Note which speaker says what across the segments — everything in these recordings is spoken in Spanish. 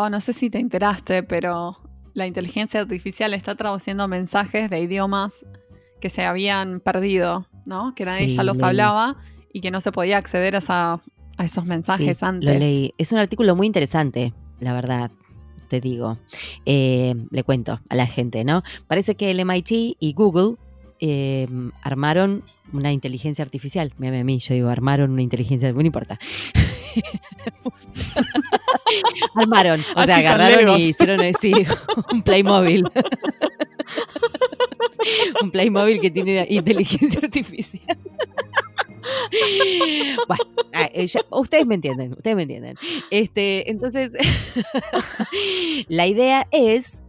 Speaker 1: Pau, no sé si te enteraste, pero la inteligencia artificial está traduciendo mensajes de idiomas que se habían perdido, ¿no? Que nadie
Speaker 2: Sí,
Speaker 1: ya los hablaba y que no se podía acceder a, esa- a esos mensajes
Speaker 2: Sí,
Speaker 1: antes.
Speaker 2: Lo leí. Es un artículo muy interesante, la verdad, te digo. Eh, le cuento a la gente, ¿no? Parece que el MIT y Google eh, armaron una inteligencia artificial. Mírame a mí, yo digo, armaron una inteligencia, no importa. armaron, o
Speaker 1: Así
Speaker 2: sea, agarraron y hicieron así un Playmobil. un Playmobil que tiene inteligencia artificial. bueno, ah, eh, ya- ustedes me entienden, ustedes me entienden. Este, entonces, la idea es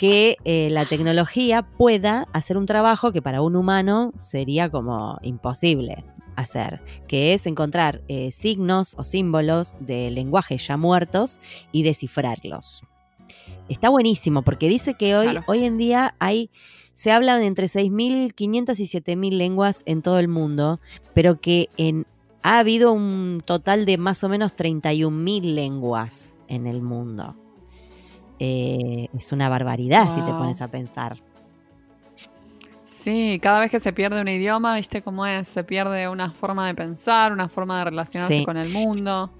Speaker 2: que eh, la tecnología pueda hacer un trabajo que para un humano sería como imposible hacer, que es encontrar eh, signos o símbolos de lenguajes ya muertos y descifrarlos. Está buenísimo porque dice que hoy,
Speaker 1: Claro.
Speaker 2: hoy en día hay, se hablan de entre 6.500 y 7.000 lenguas en todo el mundo, pero que en, ha habido un total de más o menos 31.000 lenguas en el mundo. Eh, es una barbaridad si te
Speaker 1: Wow.
Speaker 2: pones a pensar.
Speaker 1: Sí, cada vez que se pierde un idioma, ¿viste cómo es? Se pierde una forma de pensar, una forma de relacionarse
Speaker 2: Sí.
Speaker 1: con el mundo.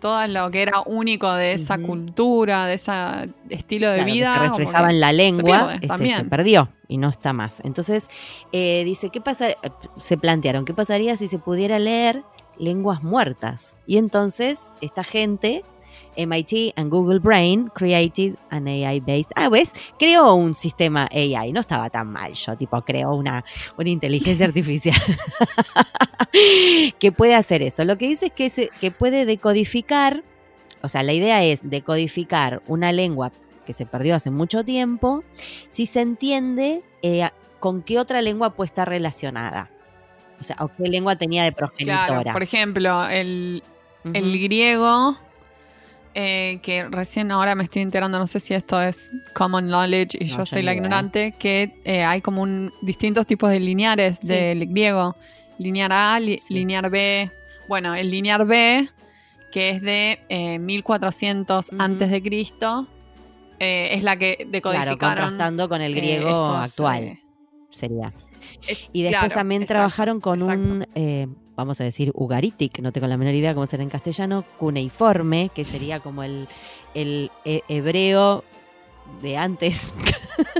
Speaker 1: Todo lo que era único de esa cultura, de ese estilo de
Speaker 2: Claro, que
Speaker 1: vida.
Speaker 2: se
Speaker 1: como
Speaker 2: reflejaba
Speaker 1: que
Speaker 2: en la lengua,
Speaker 1: pierde
Speaker 2: este, se
Speaker 1: también.
Speaker 2: perdió y no está más. Entonces, eh, dice, ¿qué pasa? Se plantearon, ¿qué pasaría si se pudiera leer lenguas muertas? Y entonces, esta gente, MIT and Google Brain, created an AI-based, ah, ¿ves? Creó un sistema AI, no estaba tan mal yo, tipo, creó una, una inteligencia artificial que puede hacer eso. Lo que dice es que, se- que puede decodificar, o sea, la idea es decodificar una lengua que se perdió hace mucho tiempo, si se entiende eh, con qué otra lengua puede estar relacionada. O sea, o qué lengua tenía de progenitora.
Speaker 1: Claro, por ejemplo, el, el griego, eh, que recién ahora me estoy enterando, no sé si esto es common knowledge y
Speaker 2: No,
Speaker 1: yo soy la
Speaker 2: idea.
Speaker 1: ignorante, que eh, hay como un, distintos tipos de lineares
Speaker 2: Sí.
Speaker 1: del griego. Linear A, li-
Speaker 2: Sí.
Speaker 1: linear B. Bueno, el linear B, que es de eh, 1400
Speaker 2: Ujú.
Speaker 1: antes de Cristo, eh, es la que
Speaker 2: Claro,
Speaker 1: decodificaron.
Speaker 2: contrastando con el griego
Speaker 1: estos,
Speaker 2: actual, sería.
Speaker 1: es-
Speaker 2: Y después
Speaker 1: claro,
Speaker 2: también
Speaker 1: exacto,
Speaker 2: trabajaron con
Speaker 1: exacto.
Speaker 2: un, vamos a decir, ugaritic, no tengo la menor idea cómo será en castellano, cuneiforme, que sería como el, el he- hebreo de antes,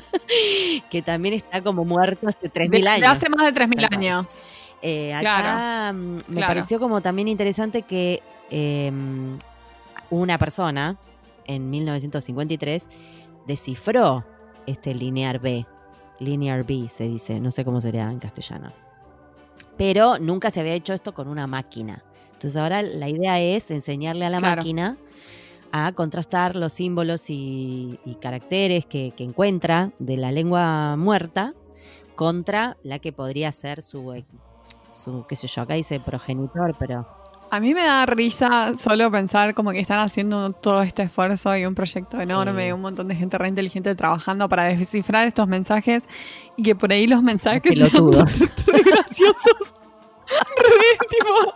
Speaker 2: que también está como muerto hace 3.000
Speaker 1: De- de
Speaker 2: años.
Speaker 1: hace más de 3.000
Speaker 2: Tal cual.
Speaker 1: años.
Speaker 2: Eh, acá
Speaker 1: Claro,
Speaker 2: mm, me
Speaker 1: claro.
Speaker 2: pareció como también interesante que eh, una persona en 1953 descifró este linear B. Linear B se dice, no sé cómo sería en castellano. Pero nunca se había hecho esto con una máquina. Entonces ahora la idea es enseñarle a la
Speaker 1: Claro.
Speaker 2: máquina a contrastar los símbolos y, y caracteres que, que encuentra de la lengua muerta contra la que podría ser su, eh, su qué sé yo, acá dice progenitor, pero
Speaker 1: A mí me da risa solo pensar como que están haciendo todo este esfuerzo y un proyecto enorme,
Speaker 2: Sí.
Speaker 1: un montón de gente re inteligente trabajando para descifrar estos mensajes y que por ahí los mensajes
Speaker 2: pelotudos.
Speaker 1: re graciosos, re tipo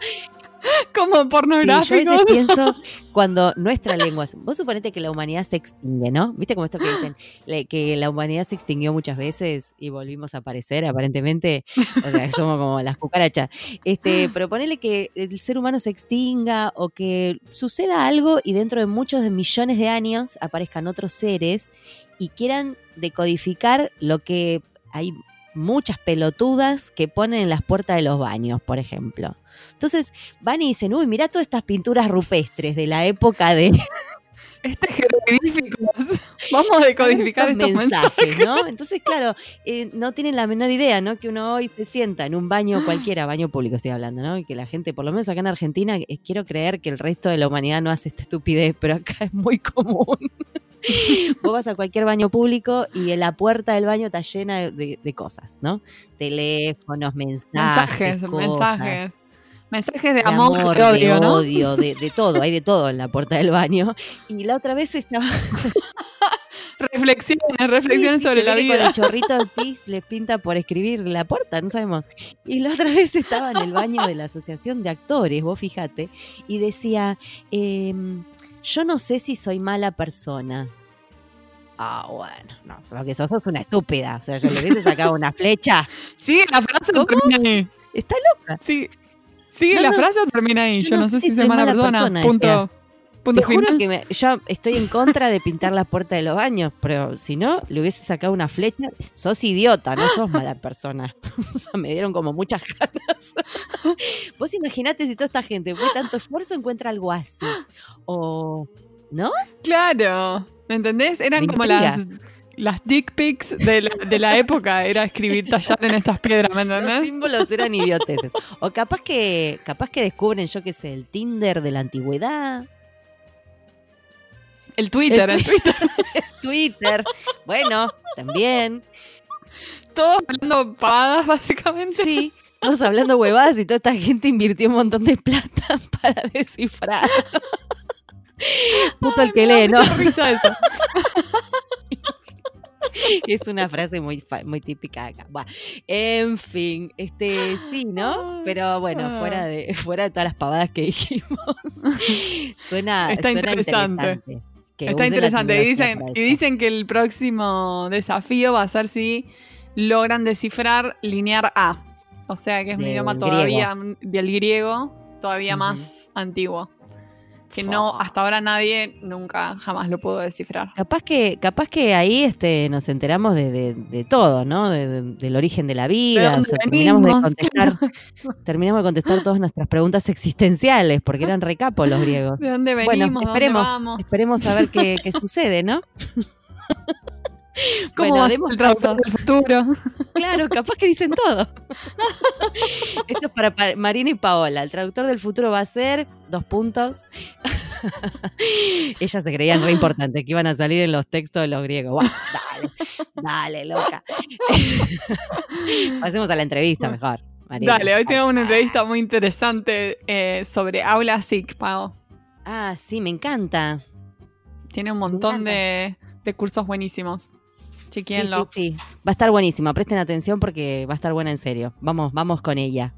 Speaker 1: como
Speaker 2: Sí, yo a
Speaker 1: pornográficos.
Speaker 2: veces pienso cuando nuestra lengua, vos suponete que la humanidad se extingue, ¿no? ¿Viste como esto que dicen que la humanidad se extinguió muchas veces y volvimos a aparecer aparentemente? O sea, somos como las cucarachas. Este, pero ponele que el ser humano se extinga o que suceda algo y dentro de muchos de millones de años aparezcan otros seres y quieran decodificar lo que hay muchas pelotudas que ponen en las puertas de los baños, por ejemplo. Entonces van y dicen, uy, mirá todas estas pinturas rupestres de la época de
Speaker 1: Este jeroglíficos. Vamos a decodificar estos mensajes.
Speaker 2: ¿no? Entonces, claro, eh, no tienen la menor idea, ¿no? Que uno hoy se sienta en un baño cualquiera, baño público estoy hablando, ¿no? Y que la gente, por lo menos acá en Argentina, eh, quiero creer que el resto de la humanidad no hace esta estupidez, pero acá es muy común. Vos vas a cualquier baño público y en la puerta del baño está llena de, de- de cosas, ¿no? Teléfonos, mensajes,
Speaker 1: Mensajes,
Speaker 2: cosas.
Speaker 1: mensajes. Mensajes de
Speaker 2: de
Speaker 1: amor,
Speaker 2: amor,
Speaker 1: de odio,
Speaker 2: de
Speaker 1: ¿no?
Speaker 2: odio, de, de todo, hay de todo en la puerta del baño. Y la otra vez estaba
Speaker 1: Reflexiones, reflexiones
Speaker 2: Sí, sí,
Speaker 1: sobre la vida.
Speaker 2: Con el chorrito del pis les pinta por escribir la puerta, no sabemos. Y la otra vez estaba en el baño de la Asociación de Actores, vos fíjate, y decía, em, yo no sé si soy mala persona. Ah, bueno, no, solo que sos, sos una estúpida. O sea, yo le hubiese sacado una flecha.
Speaker 1: Sí, la frase termina ahí.
Speaker 2: Está loca.
Speaker 1: Sí. ¿Sigue
Speaker 2: No,
Speaker 1: la
Speaker 2: no,
Speaker 1: frase o termina ahí?
Speaker 2: yo
Speaker 1: Yo,
Speaker 2: no
Speaker 1: sé
Speaker 2: sé
Speaker 1: si soy mala persona. Punto, punto
Speaker 2: Te juro que me- yo estoy en contra de pintar las puertas de los baños, pero si no, le hubiese sacado una flecha. Sos idiota, no sos mala persona. O sea, me dieron como muchas ganas. Vos imaginate si toda esta gente fue tanto esfuerzo encuentra algo así. O, ¿no?
Speaker 1: Claro. ¿Me entendés? Eran
Speaker 2: Me
Speaker 1: como las, las dick pics de la, de la época. Era escribir, tallar en estas piedras, ¿me
Speaker 2: Los
Speaker 1: entendés?
Speaker 2: símbolos eran idioteces. O capaz que, capaz que descubren, yo qué sé, el Tinder de la antigüedad.
Speaker 1: El Twitter,
Speaker 2: El
Speaker 1: el Twitter.
Speaker 2: Twitter. Bueno, también.
Speaker 1: Todos hablando pavadas, básicamente.
Speaker 2: Sí, todos hablando huevadas y toda esta gente invirtió un montón de plata para descifrar. Puto el que lee, ¿no?
Speaker 1: mucha risa eso.
Speaker 2: Es una frase muy, muy típica acá. En fin, este sí, ¿no? Pero bueno, fuera de, fuera de todas las pavadas que dijimos, suena,
Speaker 1: Está
Speaker 2: suena
Speaker 1: interesante. Está interesante. Y dicen, y que el próximo desafío va a ser si logran descifrar linear A. O sea que es un idioma
Speaker 2: griego.
Speaker 1: todavía del griego, todavía más antiguo. Que no, hasta ahora nadie nunca jamás lo pudo descifrar.
Speaker 2: Capaz que, capaz que ahí este, nos enteramos de, de- de todo, ¿no? De- de- del origen de la vida.
Speaker 1: dónde
Speaker 2: o sea, terminamos de contestar, terminamos de contestar todas nuestras preguntas existenciales, porque eran recapos los griegos.
Speaker 1: ¿De dónde
Speaker 2: Bueno,
Speaker 1: venimos? ¿De
Speaker 2: esperemos.
Speaker 1: dónde vamos?
Speaker 2: Esperemos a ver qué, qué sucede, ¿no?
Speaker 1: ¿Cómo
Speaker 2: Bueno, demos
Speaker 1: el traductor
Speaker 2: paso.
Speaker 1: del futuro?
Speaker 2: Claro, capaz que dicen todo. Esto es para Pa- Marina y Paola. El traductor del futuro va a ser dos puntos. Ellas se creían re importantes que iban a salir en los textos de los griegos. Dale, dale, loca. Pasemos a la entrevista mejor. Marina.
Speaker 1: Dale, hoy tenemos una entrevista muy interesante eh, sobre Aula SIC, Pau.
Speaker 2: Ah, sí, me encanta.
Speaker 1: Tiene un montón de cursos buenísimos.
Speaker 2: Sí, sí, sí. Va a estar buenísima. Presten atención porque va a estar buena en serio. Vamos, vamos con ella.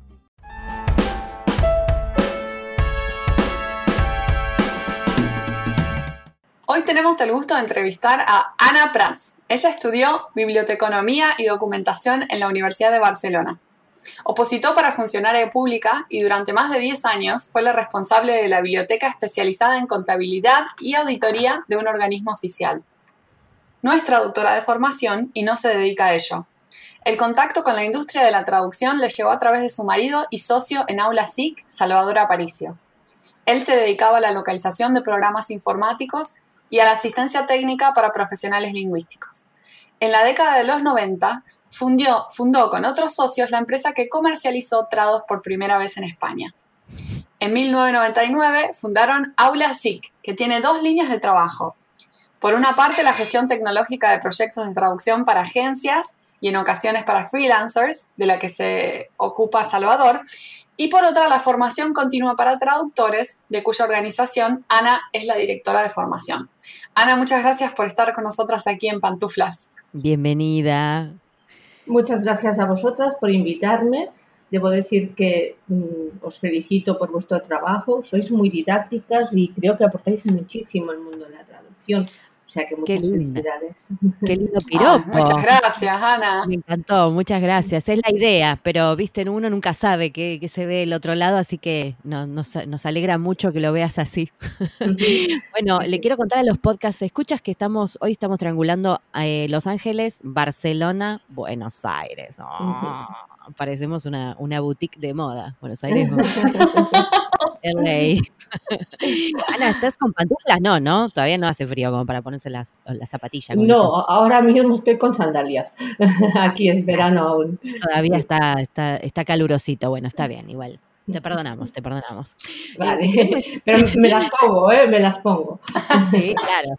Speaker 1: Hoy tenemos el gusto de entrevistar a Ana Prats. Ella estudió Biblioteconomía y Documentación en la Universidad de Barcelona. Opositó para funcionaria pública y durante más de 10 años fue la responsable de la biblioteca especializada en contabilidad y auditoría de un organismo oficial. No es traductora de formación y no se dedica a ello. El contacto con la industria de la traducción le llegó a través de su marido y socio en Aula SIC, Salvador Aparicio. Él se dedicaba a la localización de programas informáticos y a la asistencia técnica para profesionales lingüísticos. En la década de los 90, fundió, fundó con otros socios la empresa que comercializó Trados por primera vez en España. En 1999 fundaron Aula SIC, que tiene dos líneas de trabajo. Por una parte, la gestión tecnológica de proyectos de traducción para agencias y en ocasiones para freelancers, de la que se ocupa Salvador, y por otra, la formación continua para traductores, de cuya organización Ana es la directora de formación. Ana, muchas gracias por estar con nosotras aquí en Pantuflas.
Speaker 2: Bienvenida.
Speaker 3: Muchas gracias a vosotras por invitarme. Debo decir que mm, os felicito por vuestro trabajo. Sois muy didácticas y creo que aportáis muchísimo al mundo de la traducción. O sea que muchas
Speaker 2: linda.
Speaker 3: felicidades.
Speaker 2: Qué lindo
Speaker 1: Ah,
Speaker 2: piropo.
Speaker 1: muchas gracias, Ana.
Speaker 2: Me encantó, muchas gracias. Es la idea, pero viste, uno nunca sabe qué, qué se ve del otro lado, así que no- nos, nos alegra mucho que lo veas así. Bueno, le quiero contar a los podcast escuchas que estamos, hoy estamos triangulando eh, Los Ángeles, Barcelona, Buenos Aires. Oh, parecemos una, una boutique de moda. Buenos Aires, LA. Ana, ¿estás con pantuflas? No, ¿no? Todavía no hace frío como para ponerse las, las zapatillas.
Speaker 3: No,
Speaker 2: eso.
Speaker 3: ahora mismo estoy con sandalias. Aquí es verano aún.
Speaker 2: Todavía
Speaker 3: Sí.
Speaker 2: está, está, está calurosito. Bueno, está bien, igual. Te perdonamos, te perdonamos.
Speaker 3: Vale, pero me las pongo, ¿eh? Me las pongo.
Speaker 2: Sí, claro.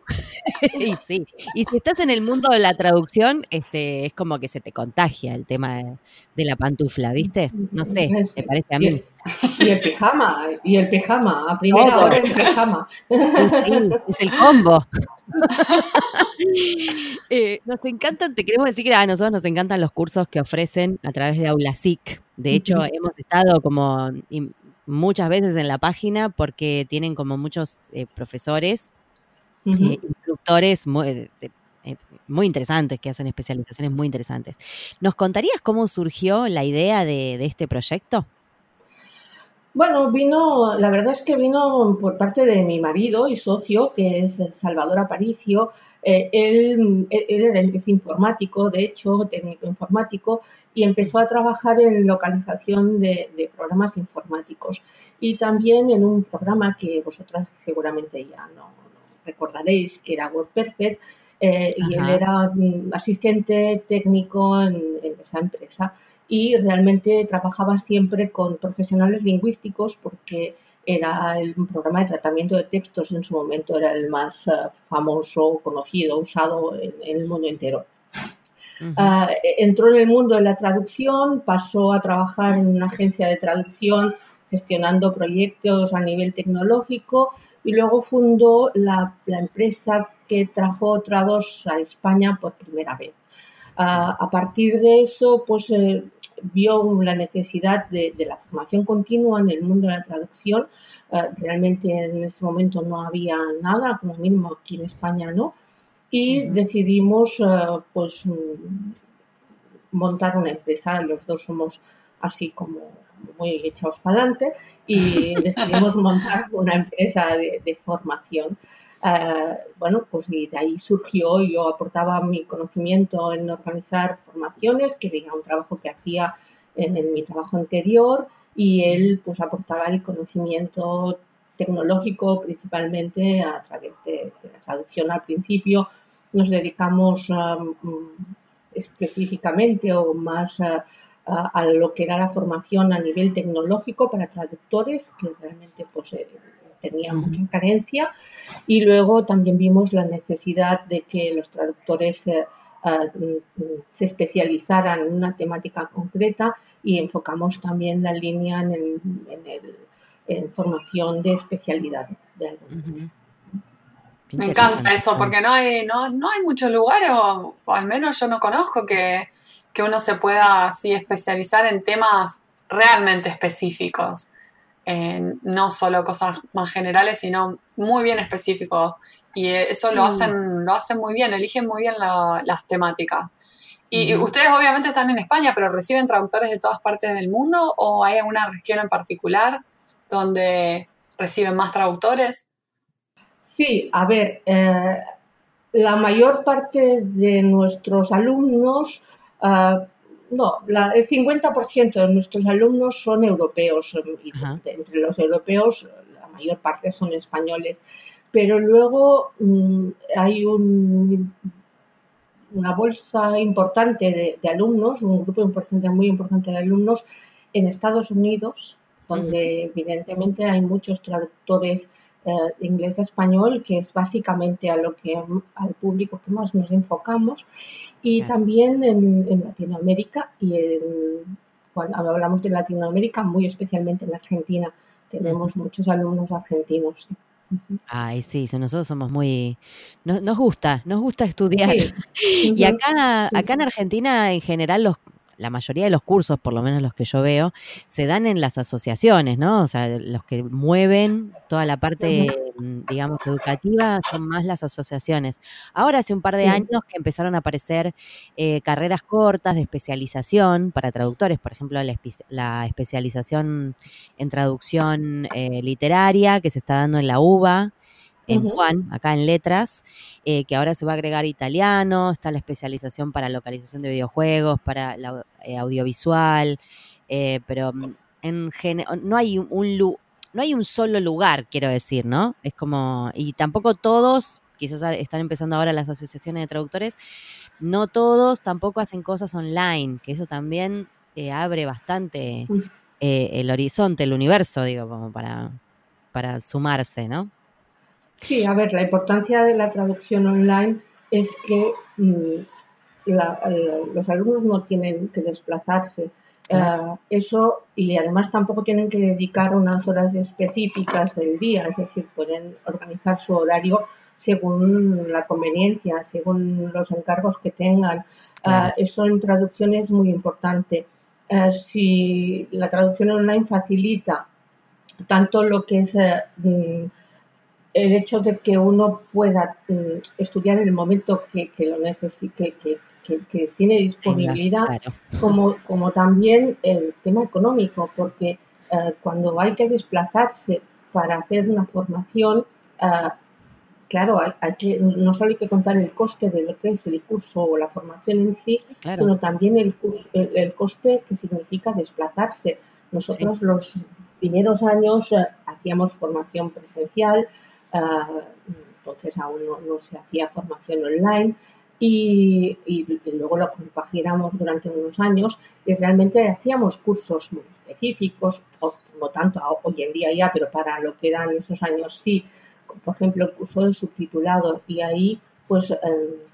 Speaker 2: y sí. Y si estás en el mundo de la traducción, este, es como que se te contagia el tema de, de la pantufla, ¿viste? No sé, me parece a
Speaker 3: Y
Speaker 2: mí.
Speaker 3: el, y el pijama, y el pijama, a primera
Speaker 2: Todo.
Speaker 3: hora el pijama.
Speaker 2: Sí, es el combo. Eh, nos encantan, te queremos decir que a nosotros nos encantan los cursos que ofrecen a través de AulaSIC. De hecho, hemos estado como muchas veces en la página porque tienen como muchos eh, profesores, eh, instructores muy, muy, interesantes que hacen especializaciones muy interesantes. ¿Nos contarías cómo surgió la idea de este proyecto?
Speaker 3: Bueno, vino, la verdad es que vino por parte de mi marido y socio, que es Salvador Aparicio. Eh, él, es informático, de hecho, técnico informático, y empezó a trabajar en localización de, programas informáticos. Y también en un programa que vosotras seguramente ya no, recordaréis, que era WordPerfect, eh, y él era asistente técnico en esa empresa. Y realmente trabajaba siempre con profesionales lingüísticos porque era el programa de tratamiento de textos en su momento era el más eh, famoso, conocido, usado en, el mundo entero. Ah, entró en el mundo de la traducción, pasó a trabajar en una agencia de traducción gestionando proyectos a nivel tecnológico y luego fundó la, empresa que trajo Trados a España por primera vez. Ah, a partir de eso, pues eh, vio la necesidad de, la formación continua en el mundo de la traducción. Eh, realmente en ese momento no había nada, como mínimo aquí en España no. Y decidimos eh, pues mm, montar una empresa. Los dos somos así como muy echados para adelante y decidimos montar una empresa de, formación. Eh, bueno, pues de ahí surgió, yo aportaba mi conocimiento en organizar formaciones, que era un trabajo que hacía en, mi trabajo anterior, y él pues aportaba el conocimiento tecnológico principalmente a través de, la traducción al principio. Nos dedicamos um, específicamente o más a, lo que era la formación a nivel tecnológico para traductores, que realmente pues, eh, tenía mucha carencia. Y luego también vimos la necesidad de que los traductores eh, mm, se especializaran en una temática concreta y enfocamos también la línea en, en, formación de especialidad.
Speaker 1: Me encanta eso, porque no hay, no, no hay muchos lugares, o, al menos yo no conozco, que, que uno se pueda así especializar en temas realmente específicos no solo cosas más generales, sino muy bien específicos. Y eso lo, hacen, lo hacen muy bien, eligen muy bien las temáticas. Y, ustedes obviamente están en España, pero reciben traductores de todas partes del mundo o hay alguna región en particular donde reciben más traductores?
Speaker 3: Sí, a ver, eh, la mayor parte de nuestros alumnos uh, no, el 50% de nuestros alumnos son europeos y entre los europeos la mayor parte son españoles, pero luego mm, hay un, una bolsa importante de, alumnos, un grupo importante, muy importante de alumnos en Estados Unidos, donde evidentemente hay muchos traductores eh, inglés español, que es básicamente a lo que al público que más nos enfocamos, y también en, Latinoamérica y cuando hablamos de Latinoamérica, muy especialmente en Argentina, tenemos muchos alumnos argentinos.
Speaker 2: Ay, sí, nosotros somos muy, nos, gusta, nos gusta estudiar. Y acá, acá en Argentina, en general, los, la mayoría de los cursos, por lo menos los que yo veo, se dan en las asociaciones, ¿no? O sea, los que mueven toda la parte, mm, digamos, educativa son más las asociaciones. Ahora hace un par de años que empezaron a aparecer eh, carreras cortas de especialización para traductores, por ejemplo, la, especialización en traducción eh, literaria que se está dando en la UBA, en Juan, acá en letras, eh, que ahora se va a agregar italiano, está la especialización para localización de videojuegos, para la eh, audiovisual, eh, pero mm, en no hay un no hay un solo lugar, quiero decir, ¿no? Es como, y tampoco todos, quizás están empezando ahora las asociaciones de traductores, no todos tampoco hacen cosas online, que eso también abre bastante el horizonte, el universo, digo, como para, para sumarse, ¿no?
Speaker 3: Sí, a ver, la importancia de la traducción online es que mm, los alumnos no tienen que desplazarse. Eh, eso, y además tampoco tienen que dedicar unas horas específicas del día, es decir, pueden organizar su horario según la conveniencia, según los encargos que tengan. Eh, eso en traducción es muy importante. Eh, si la traducción online facilita tanto lo que es mm, el hecho de que uno pueda mm, estudiar en el momento que, lo necesite, que, que, tiene disponibilidad, como, como también el tema económico, porque eh, cuando hay que desplazarse para hacer una formación, eh, claro, hay, que, no solo hay que contar el coste de lo que es el curso o la formación en sí, sino también el, el, coste que significa desplazarse. Nosotros los primeros años eh, hacíamos formación presencial, entonces aún no, se hacía formación online y, luego lo compaginamos durante unos años y realmente hacíamos cursos muy específicos, no tanto hoy en día ya, pero para lo que eran esos años sí, por ejemplo el curso de subtitulado y ahí pues eh,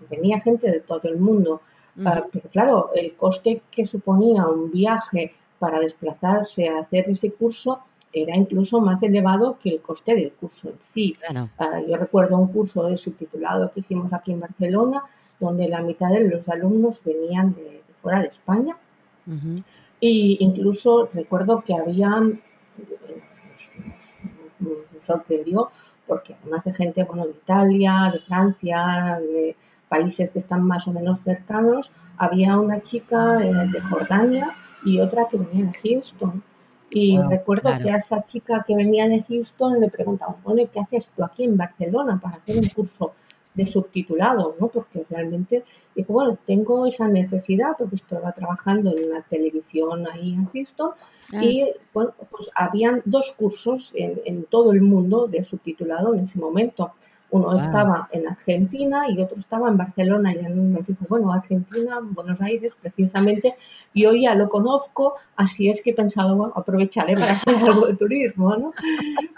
Speaker 3: venía gente de todo el mundo. Ah, pero claro, el coste que suponía un viaje para desplazarse a hacer ese curso era incluso más elevado que el coste del curso en sí. Ah, yo recuerdo un curso de subtitulado que hicimos aquí en Barcelona, donde la mitad de los alumnos venían de, fuera de España. Y incluso recuerdo que habían, me sorprendió, porque además de gente bueno, de Italia, de Francia, de países que están más o menos cercanos, había una chica eh, de Jordania y otra que venía de Houston. Y recuerdo que a esa chica que venía de Houston le preguntamos, bueno, ¿qué haces tú aquí en Barcelona para hacer un curso de subtitulado? ¿no? Porque realmente dijo, bueno, tengo esa necesidad porque estaba trabajando en una televisión ahí en Houston ah. y bueno, pues habían dos cursos en, en todo el mundo de subtitulado en ese momento. Uno estaba en Argentina y otro estaba en Barcelona. Y nos dijo, bueno, Argentina, Buenos Aires, precisamente. Y hoy ya lo conozco, así es que he pensado, bueno, aprovecharé para hacer algo de turismo, ¿no?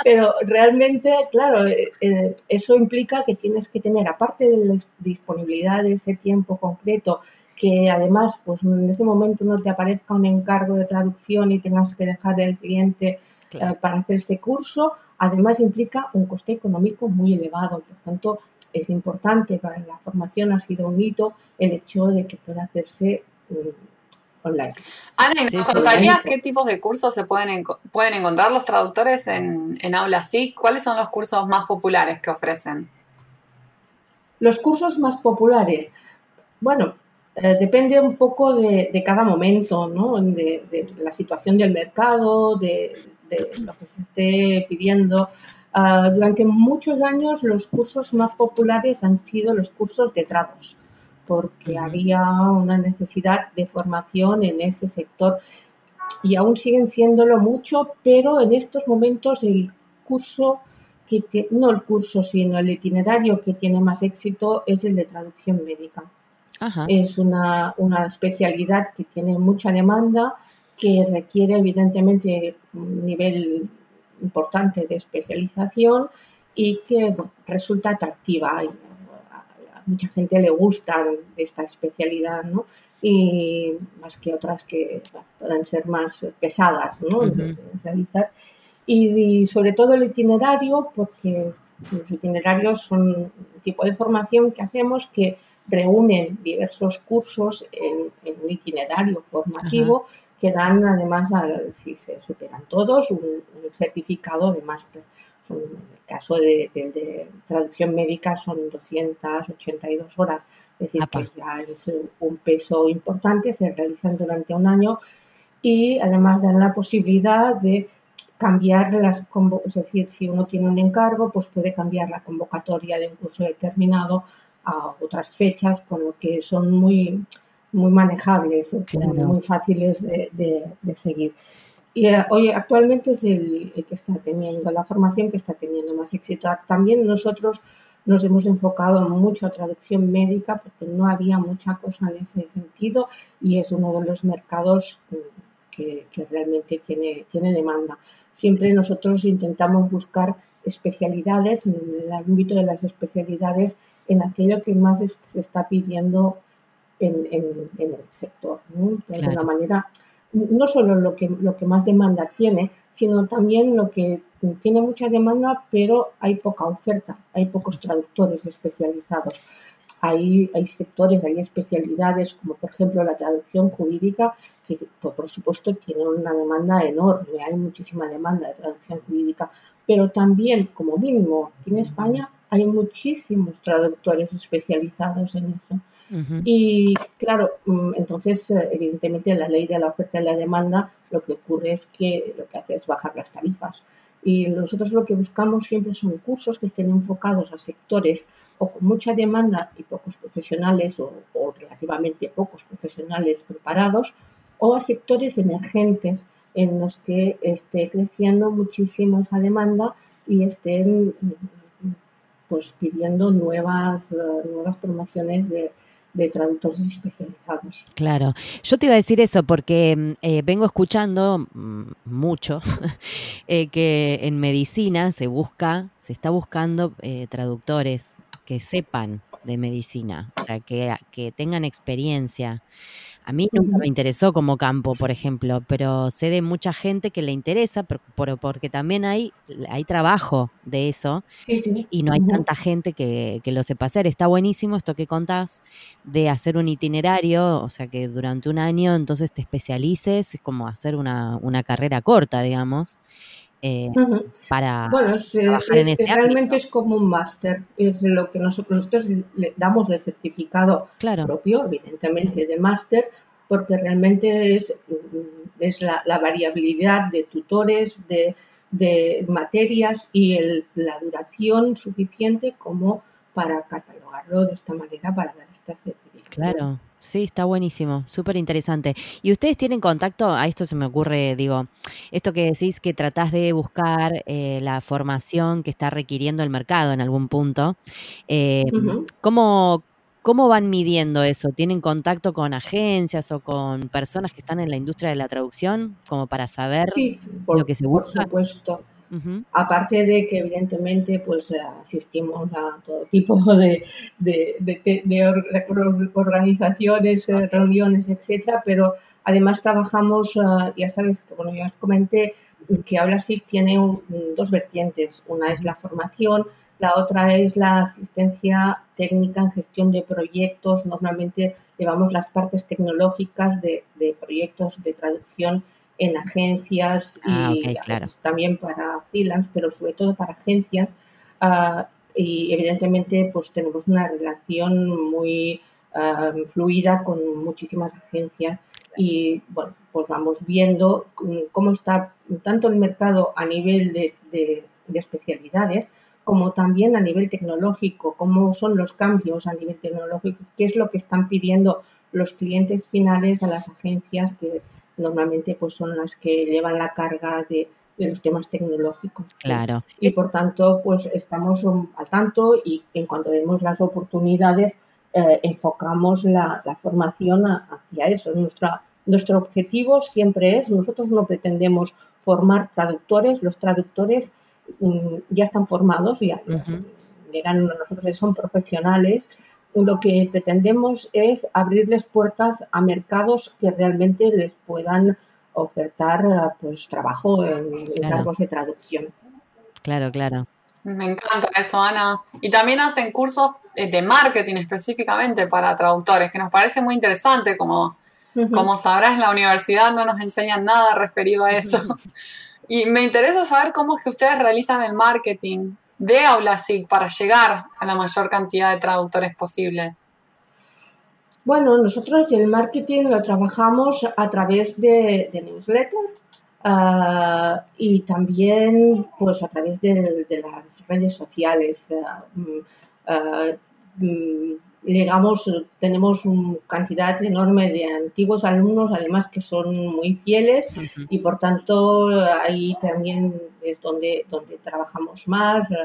Speaker 3: Pero realmente, claro, eh, eh, eso implica que tienes que tener, aparte de la disponibilidad de ese tiempo concreto, que además, pues en ese momento no te aparezca un encargo de traducción y tengas que dejar el cliente eh, para hacer ese curso, además implica un coste económico muy elevado. Por tanto, es importante para la formación, ha sido un hito el hecho de que pueda hacerse mm, online.
Speaker 1: Ana, ¿nos contarías qué tipos de cursos se pueden, pueden encontrar los traductores en, en Aula SIC? ¿Cuáles son los cursos más populares que ofrecen?
Speaker 3: Los cursos más populares. Bueno, eh, depende un poco de, cada momento, ¿no? de, la situación del mercado, de, de lo que se esté pidiendo. Ah, durante muchos años los cursos más populares han sido los cursos de tratos, porque había una necesidad de formación en ese sector y aún siguen siéndolo mucho, pero en estos momentos el curso que no el curso, sino el itinerario que tiene más éxito es el de traducción médica. Es una, una especialidad que tiene mucha demanda que requiere evidentemente un nivel importante de especialización y que resulta atractiva. A mucha gente le gusta esta especialidad, ¿no? Y más que otras que puedan ser más pesadas, ¿no? realizar. Y, sobre todo el itinerario, porque los itinerarios son un tipo de formación que hacemos que reúnen diversos cursos en, un itinerario formativo que dan además, si se superan todos, un, certificado de máster. en el caso de, traducción médica son 282 horas, es decir, que ya es un peso importante, se realizan durante un año y además dan la posibilidad de cambiar las, es decir, si uno tiene un encargo, pues puede cambiar la convocatoria de un curso determinado a otras fechas, con lo que son muy, muy manejables, muy fáciles de, seguir. Y eh, hoy actualmente es el, que está teniendo la formación que está teniendo más éxito. También nosotros nos hemos enfocado mucho a traducción médica porque no había mucha cosa en ese sentido y es uno de los mercados que, que realmente tiene, tiene demanda. Siempre nosotros intentamos buscar especialidades en el ámbito de las especialidades en aquello que más se está pidiendo en, el sector. De alguna manera, no solo lo que, lo que más demanda tiene, sino también lo que tiene mucha demanda, pero hay poca oferta, hay pocos traductores especializados. hay, hay sectores, hay especialidades, como por ejemplo la traducción jurídica, que por supuesto tiene una demanda enorme, hay muchísima demanda de traducción jurídica, pero también, como mínimo, aquí en España hay muchísimos traductores especializados en eso. Y claro, mm, entonces, eh, evidentemente, la ley de la oferta y la demanda lo que ocurre es que lo que hace es bajar las tarifas. Y nosotros lo que buscamos siempre son cursos que estén enfocados a sectores o con mucha demanda y pocos profesionales o, relativamente pocos profesionales preparados o a sectores emergentes en los que esté creciendo muchísimo esa demanda y estén pues pidiendo nuevas, nuevas promociones de, traductores especializados.
Speaker 2: Claro, yo te iba a decir eso porque mm, eh, vengo escuchando mm, mucho eh, que en medicina se busca, se está buscando eh, traductores que sepan de medicina, o sea, que, que tengan experiencia. A mí nunca me interesó como campo, por ejemplo, pero sé de mucha gente que le interesa, porque también hay, hay trabajo de eso y no hay tanta gente que, lo sepa hacer. Está buenísimo esto que contás de hacer un itinerario, o sea, que durante un año entonces te especialices, es como hacer una, una carrera corta, digamos. Eh, para
Speaker 3: bueno, es, este realmente es como un máster, es lo que nosotros, le damos de certificado propio, evidentemente de máster, porque realmente es, es la, variabilidad de tutores, de, de materias y el, la duración suficiente como para catalogarlo de esta manera para dar esta certificación.
Speaker 2: Claro, Sí, está buenísimo, súper interesante. ¿Y ustedes tienen contacto? A esto se me ocurre, digo, esto que decís que tratás de buscar eh, la formación que está requiriendo el mercado en algún punto. Eh, ¿cómo, van midiendo eso? ¿Tienen contacto con agencias o con personas que están en la industria de la traducción como para saber lo que se busca?
Speaker 3: Por supuesto. Aparte de que evidentemente pues asistimos a todo tipo de, organizaciones, eh, reuniones, etcétera, pero además trabajamos, ah, ya sabes, bueno, ya os comenté que ahora sí tiene dos vertientes. Una es la formación, la otra es la asistencia técnica en gestión de proyectos. Normalmente llevamos las partes tecnológicas de proyectos de traducción en agencias
Speaker 2: ah,
Speaker 3: y también para freelance, pero sobre todo para agencias. Ah, y evidentemente pues tenemos una relación muy ah, fluida con muchísimas agencias y bueno, pues vamos viendo cómo está tanto el mercado a nivel de, de especialidades como también a nivel tecnológico, cómo son los cambios a nivel tecnológico, qué es lo que están pidiendo los clientes finales a las agencias que normalmente pues son las que llevan la carga de, los temas tecnológicos.
Speaker 2: Claro.
Speaker 3: Y por tanto, pues estamos al tanto y en cuanto vemos las oportunidades, eh, enfocamos la, formación hacia eso. Nuestra, nuestro objetivo siempre es, nosotros no pretendemos formar traductores, los traductores mm, ya están formados, ya, llegan nosotros, son profesionales lo que pretendemos es abrirles puertas a mercados que realmente les puedan ofertar pues trabajo en, cargos de traducción.
Speaker 2: Claro, claro.
Speaker 1: Me encanta eso, Ana. Y también hacen cursos eh, de marketing específicamente para traductores, que nos parece muy interesante, como, como sabrás, en la universidad no nos enseñan nada referido a eso. Y me interesa saber cómo es que ustedes realizan el marketing de AulaSIG para llegar a la mayor cantidad de traductores posibles?
Speaker 3: Bueno, nosotros el marketing lo trabajamos a través de, newsletters ah, y también pues a través de, las redes sociales. Ah, mm, ah, mm, digamos, tenemos una cantidad enorme de antiguos alumnos, además que son muy fieles y por tanto ahí también es donde, donde trabajamos más, eh,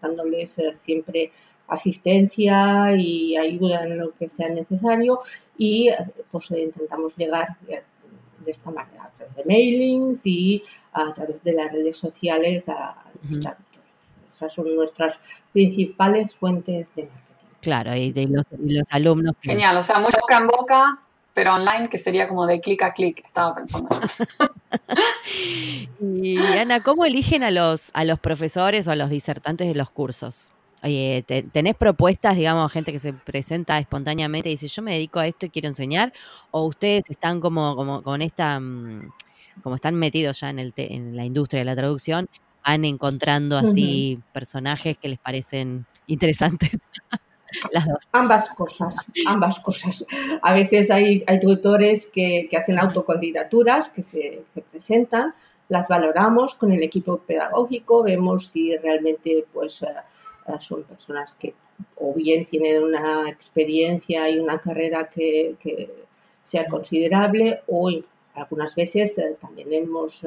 Speaker 3: dándoles eh, siempre asistencia y ayuda en lo que sea necesario y eh, pues intentamos llegar de esta manera, a través de mailings y a través de las redes sociales a los traductores. Esas son nuestras principales fuentes de marketing.
Speaker 2: Claro, y, de los, alumnos.
Speaker 1: Genial, o sea, mucho boca en boca, pero online, que sería como de clic a clic, estaba pensando.
Speaker 2: y Ana, ¿cómo eligen a los, a los profesores o a los disertantes de los cursos? Oye, ¿tenés propuestas, digamos, gente que se presenta espontáneamente y dice, yo me dedico a esto y quiero enseñar? ¿O ustedes están como, como con esta, mm, como están metidos ya en, el en la industria de la traducción, van encontrando así personajes que les parecen interesantes?
Speaker 3: Ambas cosas, ambas cosas. A veces hay, hay tutores que, que hacen autocandidaturas, que se, se, presentan, las valoramos con el equipo pedagógico, vemos si realmente pues eh, eh, son personas que o bien tienen una experiencia y una carrera que, que sea considerable o algunas veces eh, también hemos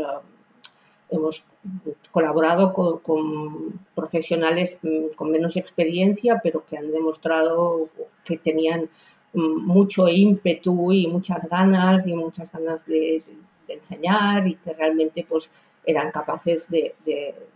Speaker 3: hemos colaborado con, profesionales mm, con menos experiencia, pero que han demostrado que tenían mm, mucho ímpetu y muchas ganas y muchas ganas de, enseñar y que realmente pues eran capaces de,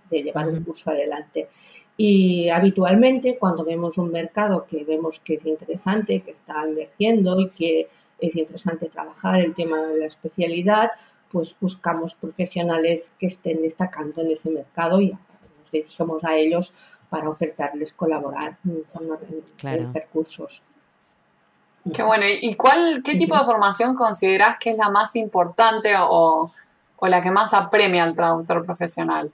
Speaker 3: llevar un curso adelante. Y habitualmente cuando vemos un mercado que vemos que es interesante, que está emergiendo y que es interesante trabajar el tema de la especialidad, pues buscamos profesionales que estén destacando en ese mercado y nos dirigimos a ellos para ofertarles colaborar en, claro. cursos.
Speaker 1: Qué bueno. ¿Y cuál, qué tipo de formación consideras que es la más importante o, la que más apremia al traductor profesional?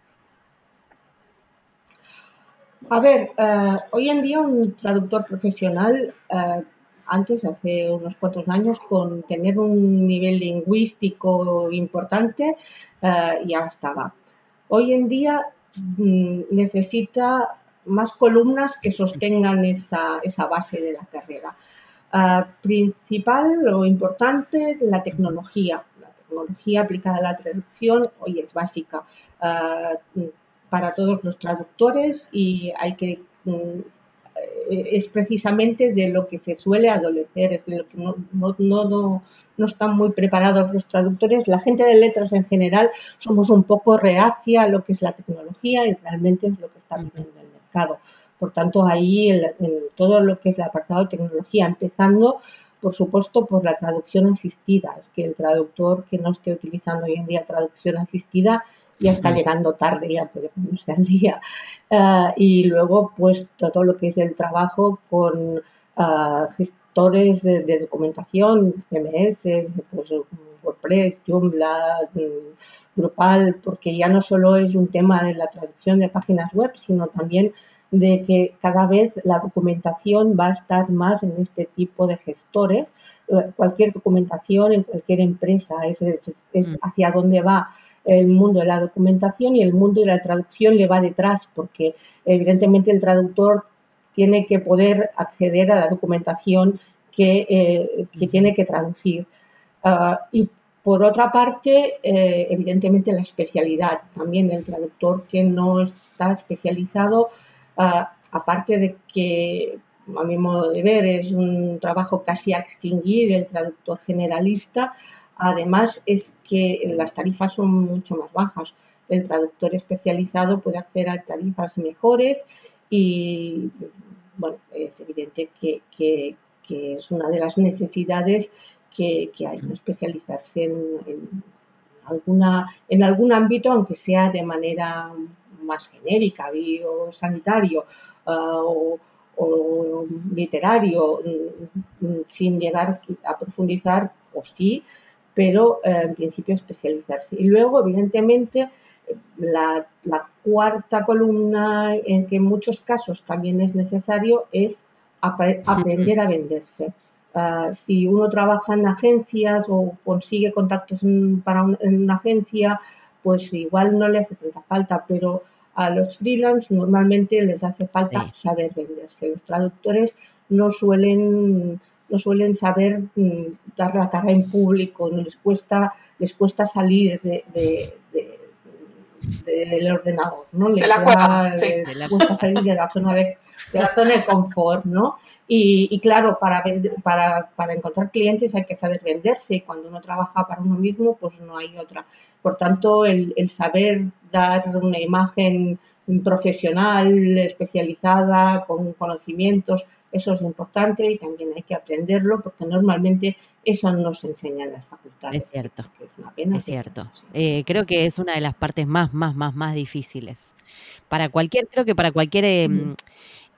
Speaker 3: A ver, eh, hoy en día un traductor profesional eh, antes, hace unos cuantos años, con tener un nivel lingüístico importante, eh, ya estaba. Hoy en día mm, necesita más columnas que sostengan esa, base de la carrera. Eh, principal o importante, la tecnología. La tecnología aplicada a la traducción hoy es básica eh, para todos los traductores y hay que mm, es precisamente de lo que se suele adolecer, es de lo que no, no, no, no, están muy preparados los traductores. La gente de letras en general somos un poco reacia a lo que es la tecnología y realmente es lo que está viviendo el mercado. Por tanto, ahí en, todo lo que es el apartado de tecnología, empezando por supuesto, por la traducción asistida. Es que el traductor que no esté utilizando hoy en día traducción asistida ya está llegando tarde, ya puede ponerse al día. Ah, y luego, pues todo lo que es el trabajo con uh, gestores de, documentación, CMS, pues, WordPress, Joomla, mm, Drupal, porque ya no solo es un tema de la traducción de páginas web, sino también de que cada vez la documentación va a estar más en este tipo de gestores. Cualquier documentación en cualquier empresa es, es mm. hacia dónde va el mundo de la documentación y el mundo de la traducción le va detrás, porque evidentemente el traductor tiene que poder acceder a la documentación que, eh, tiene que traducir. Ah, y por otra parte, eh, evidentemente la especialidad, también el traductor que no está especializado, ah, aparte de que a mi modo de ver es un trabajo casi a extinguir el traductor generalista, Además es que las tarifas son mucho más bajas. El traductor especializado puede acceder a tarifas mejores y bueno, es evidente que, es una de las necesidades que, hay, ¿no? especializarse en, alguna, en algún ámbito, aunque sea de manera más genérica, biosanitario uh, o, o literario, mm, mm, sin llegar a profundizar, o sí, pero eh, en principio especializarse. Y luego, evidentemente, la, cuarta columna en que en muchos casos también es necesario es aprender a venderse. Ah, si uno trabaja en agencias o consigue contactos en, para en una agencia, pues igual no le hace tanta falta, pero a los freelance normalmente les hace falta saber venderse. Los traductores no suelen no suelen saber mm, dar la cara en público, les cuesta, les cuesta salir de, del ordenador, ¿no? Les, cuesta salir de la zona de, la zona de confort, ¿no? Y, claro, para, para, para, encontrar clientes hay que saber venderse y cuando uno trabaja para uno mismo, pues no hay otra. Por tanto, el, el saber dar una imagen profesional, especializada, con conocimientos, eso es importante y también hay que aprenderlo porque normalmente eso no se enseña en las facultades.
Speaker 2: Es cierto. Es, cierto. Eh, creo que es una de las partes más, más, más, más difíciles. Para cualquier, creo que para cualquier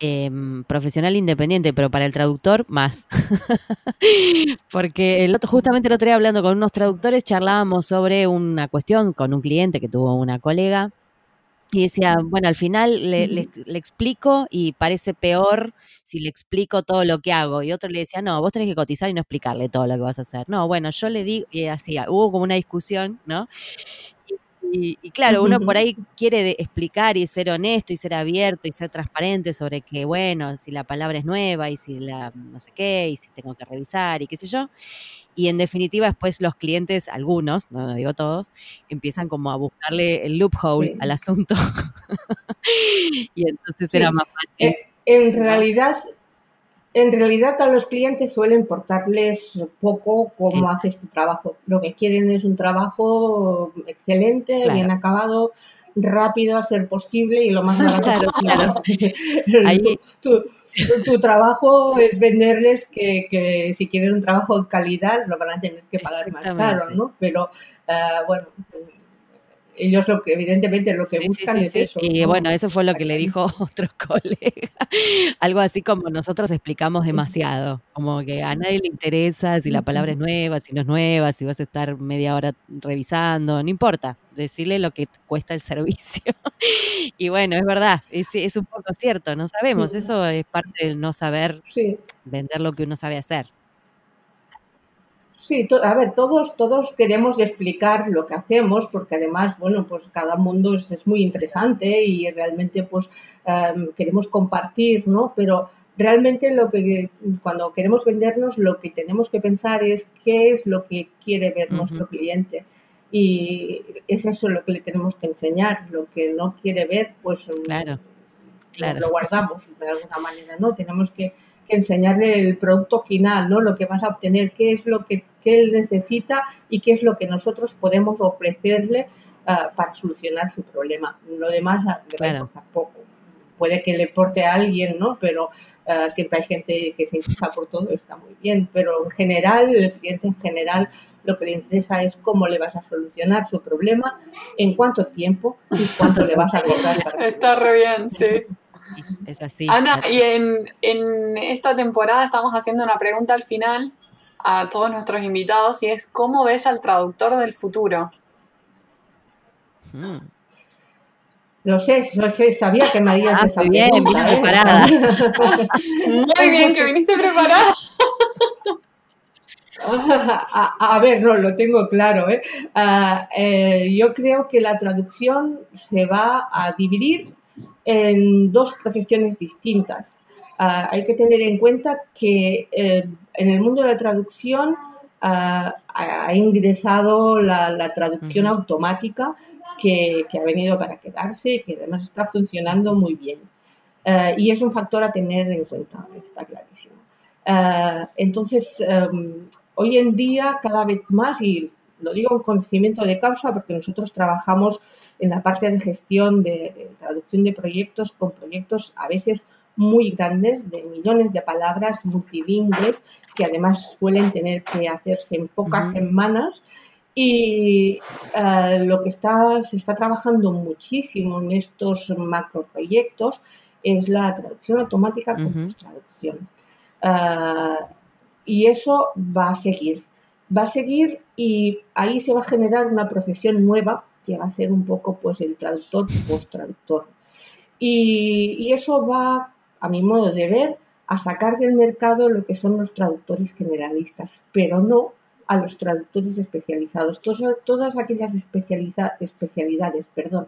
Speaker 2: Em, profesional independiente, pero para el traductor más. Porque el otro, justamente el otro día hablando con unos traductores, charlábamos sobre una cuestión con un cliente que tuvo una colega y decía, bueno, al final le, le, explico y parece peor si le explico todo lo que hago. Y otro le decía, no, vos tenés que cotizar y no explicarle todo lo que vas a hacer. No, bueno, yo le digo, y así, hubo como una discusión, ¿no? Y, claro, uno por ahí quiere explicar y ser honesto y ser abierto y ser transparente sobre que, bueno, si la palabra es nueva y si la no sé qué, y si tengo que revisar y qué sé yo. Y en definitiva, después los clientes, algunos, no, digo todos, empiezan como a buscarle el loophole al asunto. y entonces era más fácil.
Speaker 3: Eh, en realidad, en realidad a los clientes suele importarles poco cómo haces tu trabajo. Lo que quieren es un trabajo excelente, bien acabado, rápido a ser posible y lo más barato posible. Tu, trabajo es venderles que, si quieren un trabajo de calidad lo van a tener que pagar más caro, ¿no? Pero eh, bueno, ellos lo que evidentemente lo que buscan es eso.
Speaker 2: Y bueno, eso fue lo que le dijo otro colega. Algo así como nosotros explicamos demasiado, como que a nadie le interesa si la palabra es nueva, si no es nueva, si vas a estar media hora revisando, no importa, decirle lo que cuesta el servicio. y bueno, es verdad, es, es un poco cierto, no sabemos, eso es parte del no saber vender lo que uno sabe hacer.
Speaker 3: Sí, a ver, todos, todos queremos explicar lo que hacemos porque además, bueno, pues cada mundo es, muy interesante y realmente pues em, queremos compartir, ¿no? Pero realmente lo que cuando queremos vendernos lo que tenemos que pensar es qué es lo que quiere ver nuestro cliente y es eso lo que le tenemos que enseñar, lo que no quiere ver pues, claro, pues lo guardamos de alguna manera, ¿no? Tenemos que enseñarle el producto final, ¿no? Lo que vas a obtener, qué es lo que, él necesita y qué es lo que nosotros podemos ofrecerle ah, para solucionar su problema. Lo demás le va a importar poco. Puede que le importe a alguien, ¿no? Pero ah, siempre hay gente que se interesa por todo, está muy bien. Pero en general, el cliente en general, lo que le interesa es cómo le vas a solucionar su problema, en cuánto tiempo y cuánto le vas a cobrar.
Speaker 1: Para está re bien, sí.
Speaker 2: Es así.
Speaker 1: Ana, y en, esta temporada estamos haciendo una pregunta al final a todos nuestros invitados y es ¿cómo ves al traductor del futuro?
Speaker 3: Hmm. Lo sé, lo sé, sabía que me harías
Speaker 2: ah,
Speaker 3: esa
Speaker 2: bien,
Speaker 3: pregunta.
Speaker 2: ¿eh? preparada.
Speaker 1: muy bien, que viniste preparada.
Speaker 3: A, ver, no, lo tengo claro. ¿eh? Ah, eh, yo creo que la traducción se va a dividir en dos profesiones distintas. Ah, hay que tener en cuenta que eh, en el mundo de la traducción ah, ha ingresado la, traducción automática que, ha venido para quedarse y que además está funcionando muy bien. Ah, y es un factor a tener en cuenta, está clarísimo. entonces, em, hoy en día, cada vez más, y lo digo en conocimiento de causa porque nosotros trabajamos en la parte de gestión de, traducción de proyectos con proyectos a veces muy grandes, de millones de palabras multilingües, que además suelen tener que hacerse en pocas semanas. Y eh, lo que está, se está trabajando muchísimo en estos macro proyectos es la traducción automática con traducción. Eh, y eso va a seguir va a seguir y ahí se va a generar una profesión nueva que va a ser un poco pues el traductor post-traductor. Y, eso va, a mi modo de ver, a sacar del mercado lo que son los traductores generalistas, pero no a los traductores especializados. Todas, todas aquellas especialidades perdón,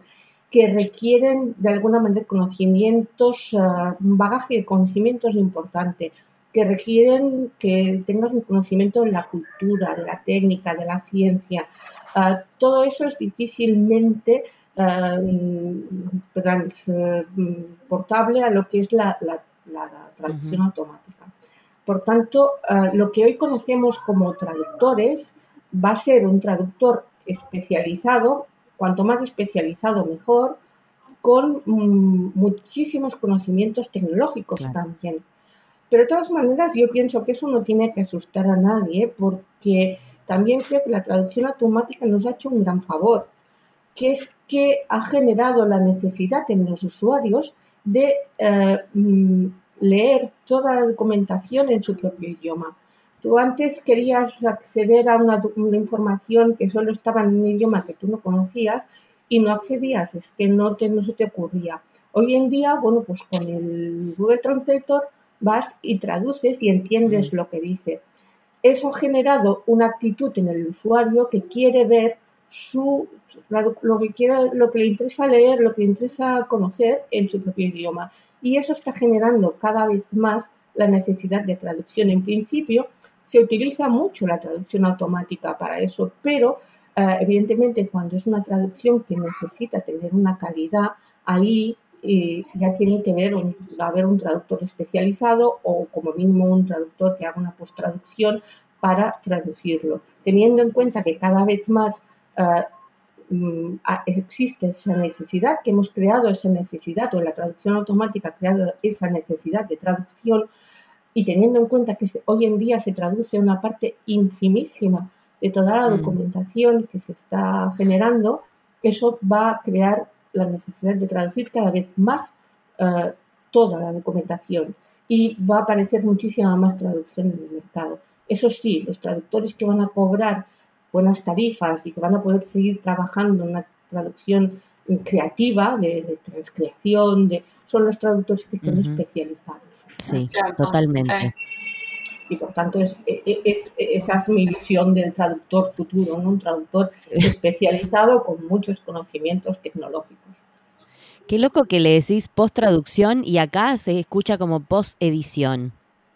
Speaker 3: que requieren de alguna manera conocimientos, uh, un bagaje de conocimientos importante, que requieren que tengas un conocimiento de la cultura, de la técnica, de la ciencia. Ah, todo eso es difícilmente ah, transportable a lo que es la, traducción automática. Por tanto, ah, lo que hoy conocemos como traductores va a ser un traductor especializado, cuanto más especializado mejor, con mm, muchísimos conocimientos tecnológicos también. Pero de todas maneras yo pienso que eso no tiene que asustar a nadie porque también creo que la traducción automática nos ha hecho un gran favor, que es que ha generado la necesidad en los usuarios de eh, mm, leer toda la documentación en su propio idioma. Tú antes querías acceder a una, información que solo estaba en un idioma que tú no conocías y no accedías, es que no, te, no se te ocurría. Hoy en día, bueno, pues con el Google Translator vas y traduces y entiendes mm. lo que dice. Eso ha generado una actitud en el usuario que quiere ver su, lo, que quiere, lo que le interesa leer, lo que le interesa conocer en su propio idioma. Y eso está generando cada vez más la necesidad de traducción. En principio, se utiliza mucho la traducción automática para eso, pero eh, evidentemente cuando es una traducción que necesita tener una calidad, ahí eh, ya tiene que ver un, haber un traductor especializado o como mínimo un traductor que haga una posttraducción para traducirlo. Teniendo en cuenta que cada vez más eh, mm, existe esa necesidad, que hemos creado esa necesidad o la traducción automática ha creado esa necesidad de traducción y teniendo en cuenta que hoy en día se traduce una parte infimísima de toda la mm. documentación que se está generando, eso va a crear la necesidad de traducir cada vez más eh, toda la documentación y va a aparecer muchísima más traducción en el mercado. Eso sí, los traductores que van a cobrar buenas tarifas y que van a poder seguir trabajando en una traducción creativa, de, transcreación, de, son los traductores que estén especializados.
Speaker 2: Sí, totalmente.
Speaker 3: Y por tanto, es, e, e, es, esa es mi visión del traductor futuro, un traductor especializado con muchos conocimientos tecnológicos.
Speaker 2: Qué loco que le decís post-traducción y acá se escucha como post-edición.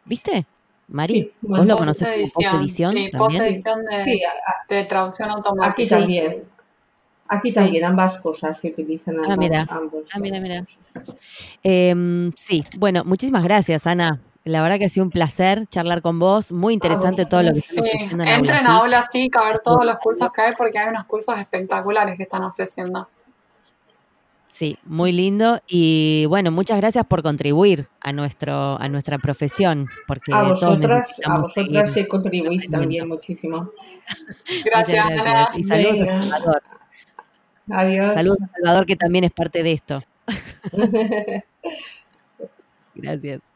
Speaker 2: ¿Viste? Mari, ¿vos lo conocés como post-edición?
Speaker 1: Sí, post-edición de, traducción automática.
Speaker 3: Aquí también. Aquí también ambas cosas se utilizan.
Speaker 2: ah, mira. ah, mira, mira. Em, sí, bueno, muchísimas gracias, Ana. La verdad que ha sido un placer charlar con vos. Muy interesante todo lo que
Speaker 1: sí. haciendo en Entren a Aula a ver todos los cursos que hay porque hay unos cursos espectaculares que están ofreciendo.
Speaker 2: Sí, muy lindo y bueno, muchas gracias por contribuir a nuestro a nuestra profesión, porque
Speaker 3: a vosotras a vosotras se contribuís también muchísimo.
Speaker 1: Gracias, Ana.
Speaker 2: Y saludos a Salvador.
Speaker 3: Adiós.
Speaker 2: Saludos a Salvador que también es parte de esto. gracias.